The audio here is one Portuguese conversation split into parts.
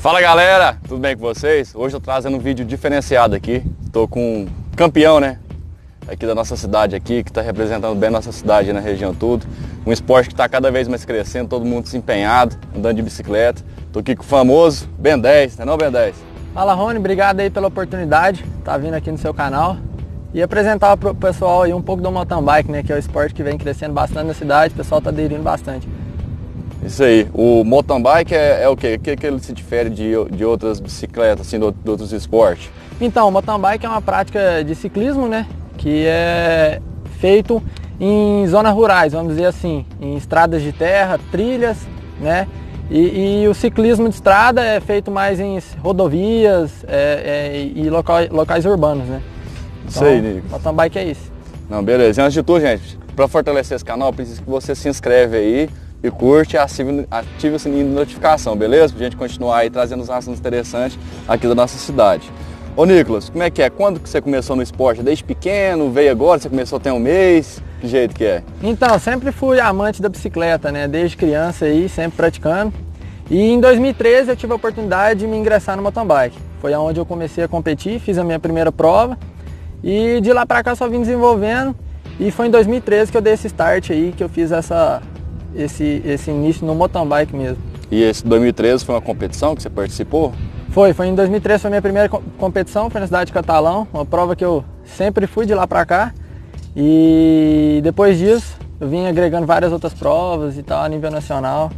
Fala galera, tudo bem com vocês? Hoje eu trazendo um vídeo diferenciado aqui. Estou com um campeão, né? Aqui da nossa cidade aqui, que está representando bem a nossa cidade na região tudo. Um esporte que está cada vez mais crescendo, todo mundo desempenhado, andando de bicicleta. Tô aqui com o famoso Ben 10, não é não Ben 10? Fala Rony, obrigado aí pela oportunidade, tá vindo aqui no seu canal e apresentar para o pessoal aí um pouco do mountain bike, né, que é o esporte que vem crescendo bastante na cidade, o pessoal tá aderindo bastante. Isso aí. O mountain bike é, é o quê? O que, que ele se difere de, de outras bicicletas, assim, de, de outros esportes? Então, o mountain bike é uma prática de ciclismo, né, que é feito em zonas rurais, vamos dizer assim, em estradas de terra, trilhas, né, e, e, o ciclismo de estrada é feito mais em rodovias é, é, e locais, locais urbanos, né? Isso aí, então, Nico. Mountain bike é isso. Não, beleza. Antes de tudo, gente, para fortalecer esse canal, preciso que você se inscreve aí e curte e ative, o sininho de notificação, beleza? Pra gente continuar aí trazendo os assuntos interessantes aqui da nossa cidade. Ô Nicolas, como é que é? Quando que você começou no esporte? Desde pequeno? Veio agora? Você começou tem um mês? Que jeito que é? Então, sempre fui amante da bicicleta, né? Desde criança aí, sempre praticando. E em 2013 eu tive a oportunidade de me ingressar no mountain bike. Foi aonde eu comecei a competir, fiz a minha primeira prova. E de lá para cá só vim desenvolvendo. E foi em 2013 que eu dei esse start aí, que eu fiz essa, esse, esse início no mountain bike mesmo. E esse 2013 foi uma competição que você participou? Foi, foi em 2013 foi a minha primeira competição, foi na cidade de Catalão, uma prova que eu sempre fui de lá para cá. E depois disso eu vim agregando várias outras provas e tal a nível nacional.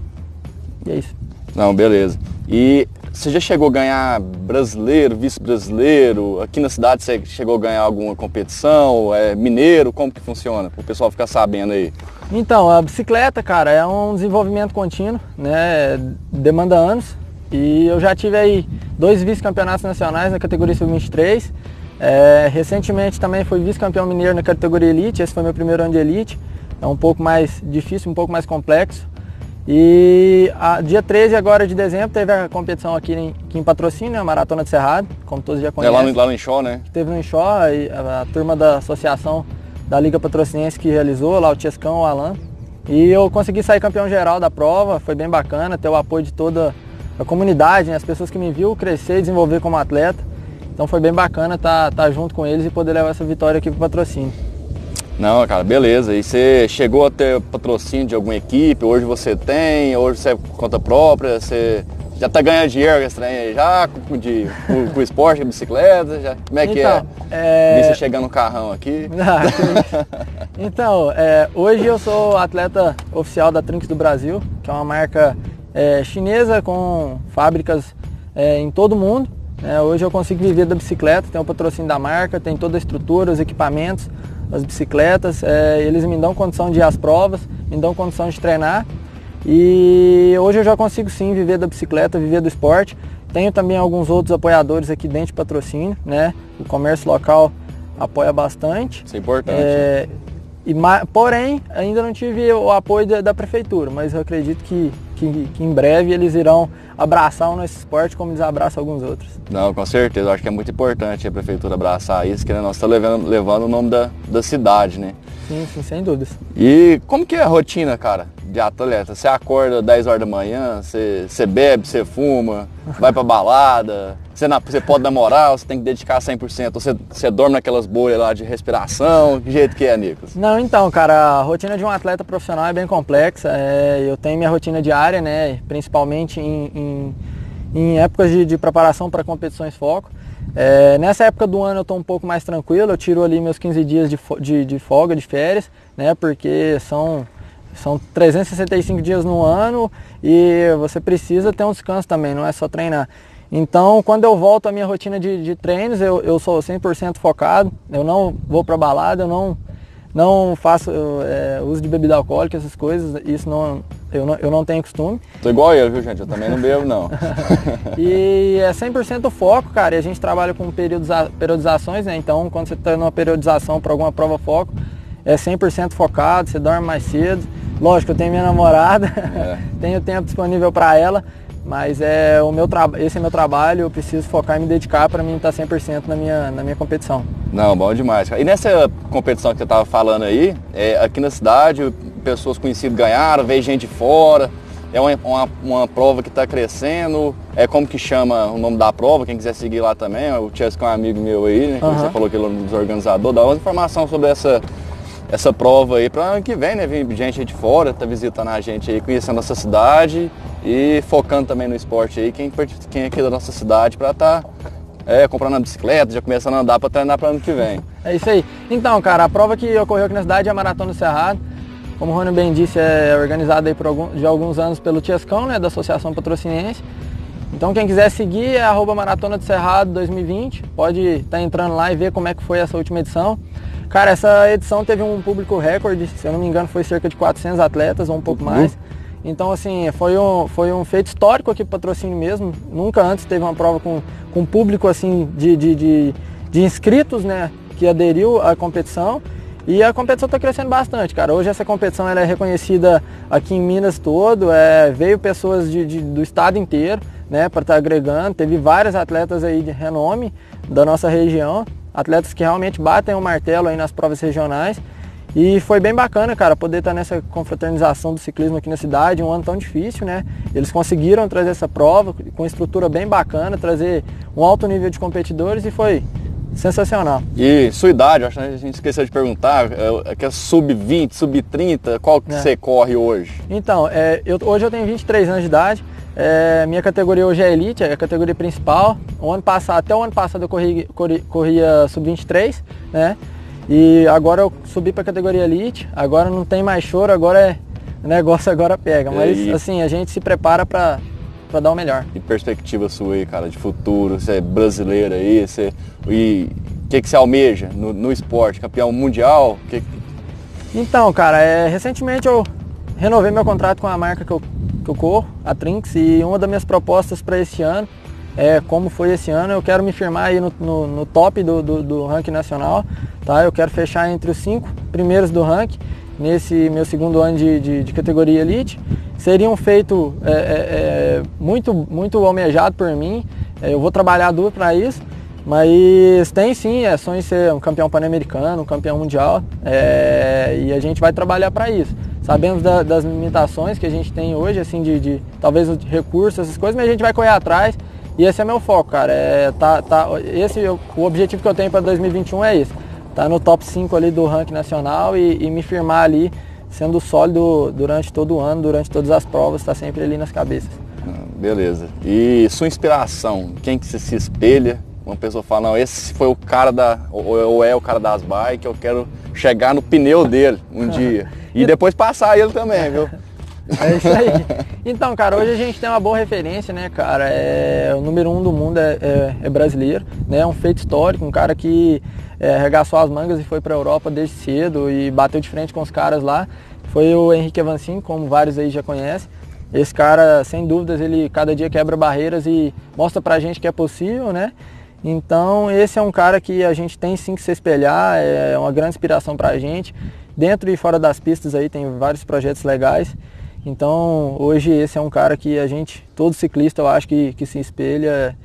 E é isso. Não, beleza. E você já chegou a ganhar brasileiro, vice-brasileiro? Aqui na cidade você chegou a ganhar alguma competição? É mineiro? Como que funciona? Para o pessoal ficar sabendo aí. Então, a bicicleta, cara, é um desenvolvimento contínuo, né? Demanda anos. E eu já tive aí dois vice-campeonatos nacionais na categoria sub-23. É, recentemente também fui vice-campeão mineiro na categoria Elite, esse foi meu primeiro ano de Elite. É um pouco mais difícil, um pouco mais complexo. E a, dia 13 agora de dezembro teve a competição aqui em, aqui em Patrocínio, a Maratona de Cerrado, como todos já conhecem. É lá no, lá no Enxó, né? Teve no Enxó, a, a, turma da associação da Liga Patrocinense que realizou, lá o Tiescão, o Alan. E eu consegui sair campeão geral da prova, foi bem bacana, ter o apoio de toda a comunidade, né, as pessoas que me viu crescer e desenvolver como atleta. Então foi bem bacana estar tá, tá junto com eles e poder levar essa vitória aqui para o patrocínio. Não, cara, beleza. E você chegou a ter patrocínio de alguma equipe? Hoje você tem? Hoje você é conta própria? Você já tá ganhando dinheiro trem já? Com, de, com, com esporte, com bicicleta? Já? Como é que então, é? é... você chegando no carrão aqui. Ah, então, é, hoje eu sou atleta oficial da Trinks do Brasil, que é uma marca é, chinesa com fábricas é, em todo o mundo. É, hoje eu consigo viver da bicicleta, tenho o patrocínio da marca, tem toda a estrutura, os equipamentos, as bicicletas. É, eles me dão condição de ir às provas, me dão condição de treinar. E hoje eu já consigo sim viver da bicicleta, viver do esporte. Tenho também alguns outros apoiadores aqui dentro de patrocínio, né? O comércio local apoia bastante. Isso é importante. É, e, porém, ainda não tive o apoio da, da prefeitura, mas eu acredito que, que, que, em breve eles irão abraçar o nosso esporte como eles abraçam alguns outros. Não, com certeza. Eu acho que é muito importante a prefeitura abraçar isso, que né, nós estamos levando, levando o nome da, da cidade, né? Sim, sim, sem dúvidas. E como que é a rotina, cara, de atleta? Você acorda 10 horas da manhã, você, você bebe, você fuma, vai pra balada, você, na, você pode namorar, você tem que dedicar 100%, você, você dorme naquelas bolhas lá de respiração, que jeito que é, Nicolas? Não, então, cara, a rotina de um atleta profissional é bem complexa. É, eu tenho minha rotina diária, né, principalmente em, em, em épocas de, de preparação para competições foco. É, nessa época do ano eu estou um pouco mais tranquilo, eu tiro ali meus 15 dias de, de, de, folga, de férias, né? Porque são, são 365 dias no ano e você precisa ter um descanso também, não é só treinar. Então, quando eu volto à minha rotina de, de treinos, eu, eu sou 100% focado, eu não vou para balada, eu não, não faço é, uso de bebida alcoólica, essas coisas, isso não, eu não, eu não tenho costume. Tô igual eu, viu gente? Eu também não bebo não. e é 100% foco, cara, e a gente trabalha com periodiza periodizações, né? Então quando você está numa periodização para alguma prova foco, é 100% focado, você dorme mais cedo. Lógico, eu tenho minha namorada, é. tenho tempo disponível para ela, mas é o meu esse é meu trabalho, eu preciso focar e me dedicar para mim estar 100% na minha, na minha competição. Não, bom demais. E nessa competição que você estava falando aí, é, aqui na cidade, pessoas conhecidas ganharam, veio gente de fora. É uma, uma, uma prova que está crescendo. É como que chama o nome da prova, quem quiser seguir lá também. O Chesco é um amigo meu aí, né? Que você falou que ele é um dos organizadores. Dá uma informação sobre essa, essa prova aí para ano que vem, né? Vem gente aí de fora, tá visitando a gente aí, conhecendo nossa cidade e focando também no esporte aí, quem, quem é aqui da nossa cidade para estar é, comprando uma bicicleta, já começando a andar para treinar para ano que vem. É isso aí. Então, cara, a prova que ocorreu aqui na cidade é a Maratona do Cerrado. Como o Rony bem disse, é organizada aí por algum, de alguns anos pelo Tiescão, né, da Associação Patrocinense. Então quem quiser seguir é arroba Maratona do Cerrado 2020. Pode estar entrando lá e ver como é que foi essa última edição. Cara, essa edição teve um público recorde, se eu não me engano foi cerca de 400 atletas ou um pouco mais. Então assim, foi um, foi um feito histórico aqui pro patrocínio mesmo. Nunca antes teve uma prova com, com público assim de, de, de, de inscritos, né, que aderiu à competição. E a competição está crescendo bastante, cara. Hoje essa competição ela é reconhecida aqui em Minas todo, é, veio pessoas de, de- do estado inteiro, né, para estar agregando. Teve vários atletas aí de renome da nossa região, atletas que realmente batem o martelo aí nas provas regionais. E foi bem bacana, cara, poder estar nessa confraternização do ciclismo aqui na cidade, um ano tão difícil, né? Eles conseguiram trazer essa prova com estrutura bem bacana, trazer um alto nível de competidores e foi sensacional. E sua idade, acho que a gente esqueceu de perguntar, é, é que é sub-20, sub-30, qual que É. você corre hoje? Então, é, eu- hoje eu tenho 23 anos de idade. É, minha categoria hoje é Elite, é a categoria principal. O ano passado, até o ano passado eu corri, corri- corria sub-23, né? E agora eu subi para a categoria Elite. Agora não tem mais choro, agora é o negócio agora pega. Mas E- assim, a gente se prepara para dar o melhor. E perspectiva sua aí, cara, de futuro, você é brasileiro aí, você. E o que, que você almeja no, no esporte? Campeão mundial? Que, Então, cara, é, recentemente eu renovei meu contrato com a marca que eu, que eu corro, a Trinx, e uma das minhas propostas para esse ano é como foi esse ano, eu quero me firmar aí no, no- no top do, do, do ranking nacional, tá? Eu quero fechar entre os cinco primeiros do ranking nesse meu segundo ano de, de- de categoria Elite. Seria um feito é, é, é, muito, muito almejado por mim, É, eu vou trabalhar duro para isso, mas tem sim, é sonho ser um campeão pan-americano, um campeão mundial, é, e a gente vai trabalhar para isso. Sabemos da- das limitações que a gente tem hoje, assim, de, de talvez recursos, essas coisas, mas a gente vai correr atrás e esse é meu foco, cara. É, tá, tá, esse, o objetivo que eu tenho para 2021 é esse. Tá no top 5 ali do ranking nacional e, e me firmar ali, sendo sólido durante todo o ano, durante todas as provas, tá sempre ali nas cabeças. Ah, Beleza. E sua inspiração? Quem que você se espelha? Uma pessoa fala, não, esse foi o cara da. Ou é o cara das bikes, eu quero chegar no pneu dele um dia. E depois passar ele também, viu? É isso aí. Então, cara, hoje a gente tem uma boa referência, né, cara? É, o número um do mundo é, é- é brasileiro, né? É um feito histórico, um cara que é, arregaçou as mangas e foi para a Europa desde cedo e bateu de frente com os caras lá. Foi o Henrique Avancini, como vários aí já conhecem. Esse cara, sem dúvidas, ele cada dia quebra barreiras e mostra pra gente que é possível, né? Então, esse é um cara que a gente tem sim que se espelhar, é uma grande inspiração pra gente. Dentro e fora das pistas aí tem vários projetos legais. Então, hoje esse é um cara que a gente, todo ciclista, eu acho que, que se espelha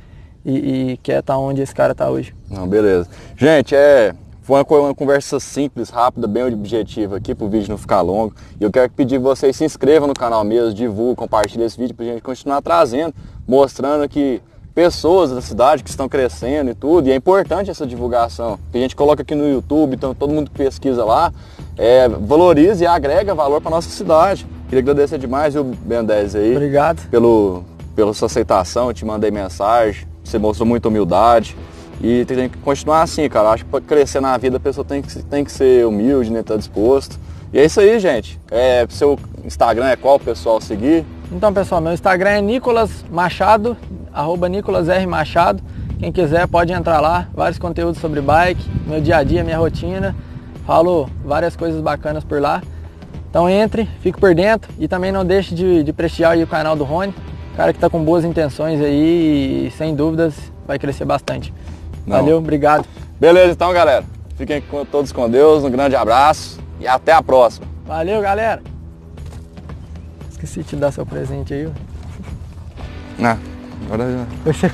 e, e quer estar onde esse cara está hoje. Não, beleza. Gente, é. Foi uma, uma conversa simples, rápida, bem objetiva aqui, para o vídeo não ficar longo. E eu quero pedir que vocês se inscrevam no canal mesmo, divulguem, compartilhem esse vídeo para a gente continuar trazendo, mostrando que pessoas da cidade que estão crescendo e tudo. E é importante essa divulgação. Que a gente coloca aqui no YouTube, então todo mundo que pesquisa lá, é, valoriza e agrega valor para nossa cidade. Queria agradecer demais, viu, Ben 10 aí Obrigado. pelo, pela sua aceitação, eu te mandei mensagem, você mostrou muita humildade. E tem que continuar assim, cara. Acho que para crescer na vida a pessoa tem que, tem que ser humilde, né? Tá disposto. E é isso aí, gente. É, seu Instagram é qual, pessoal, seguir? Então, pessoal, meu Instagram é Nicolas Machado, arroba Nicolas R. Machado. Quem quiser pode entrar lá, vários conteúdos sobre bike, meu dia a dia, minha rotina. Falo várias coisas bacanas por lá. Então entre, fique por dentro e também não deixe de, de prestigiar aí o canal do Rony. Cara que está com boas intenções aí e sem dúvidas vai crescer bastante. Não. Valeu, obrigado. Beleza, então, galera. Fiquem com- todos com Deus. Um grande abraço e até a próxima. Valeu, galera. Esqueci de te dar seu presente aí. ó. Ah, agora já. Você-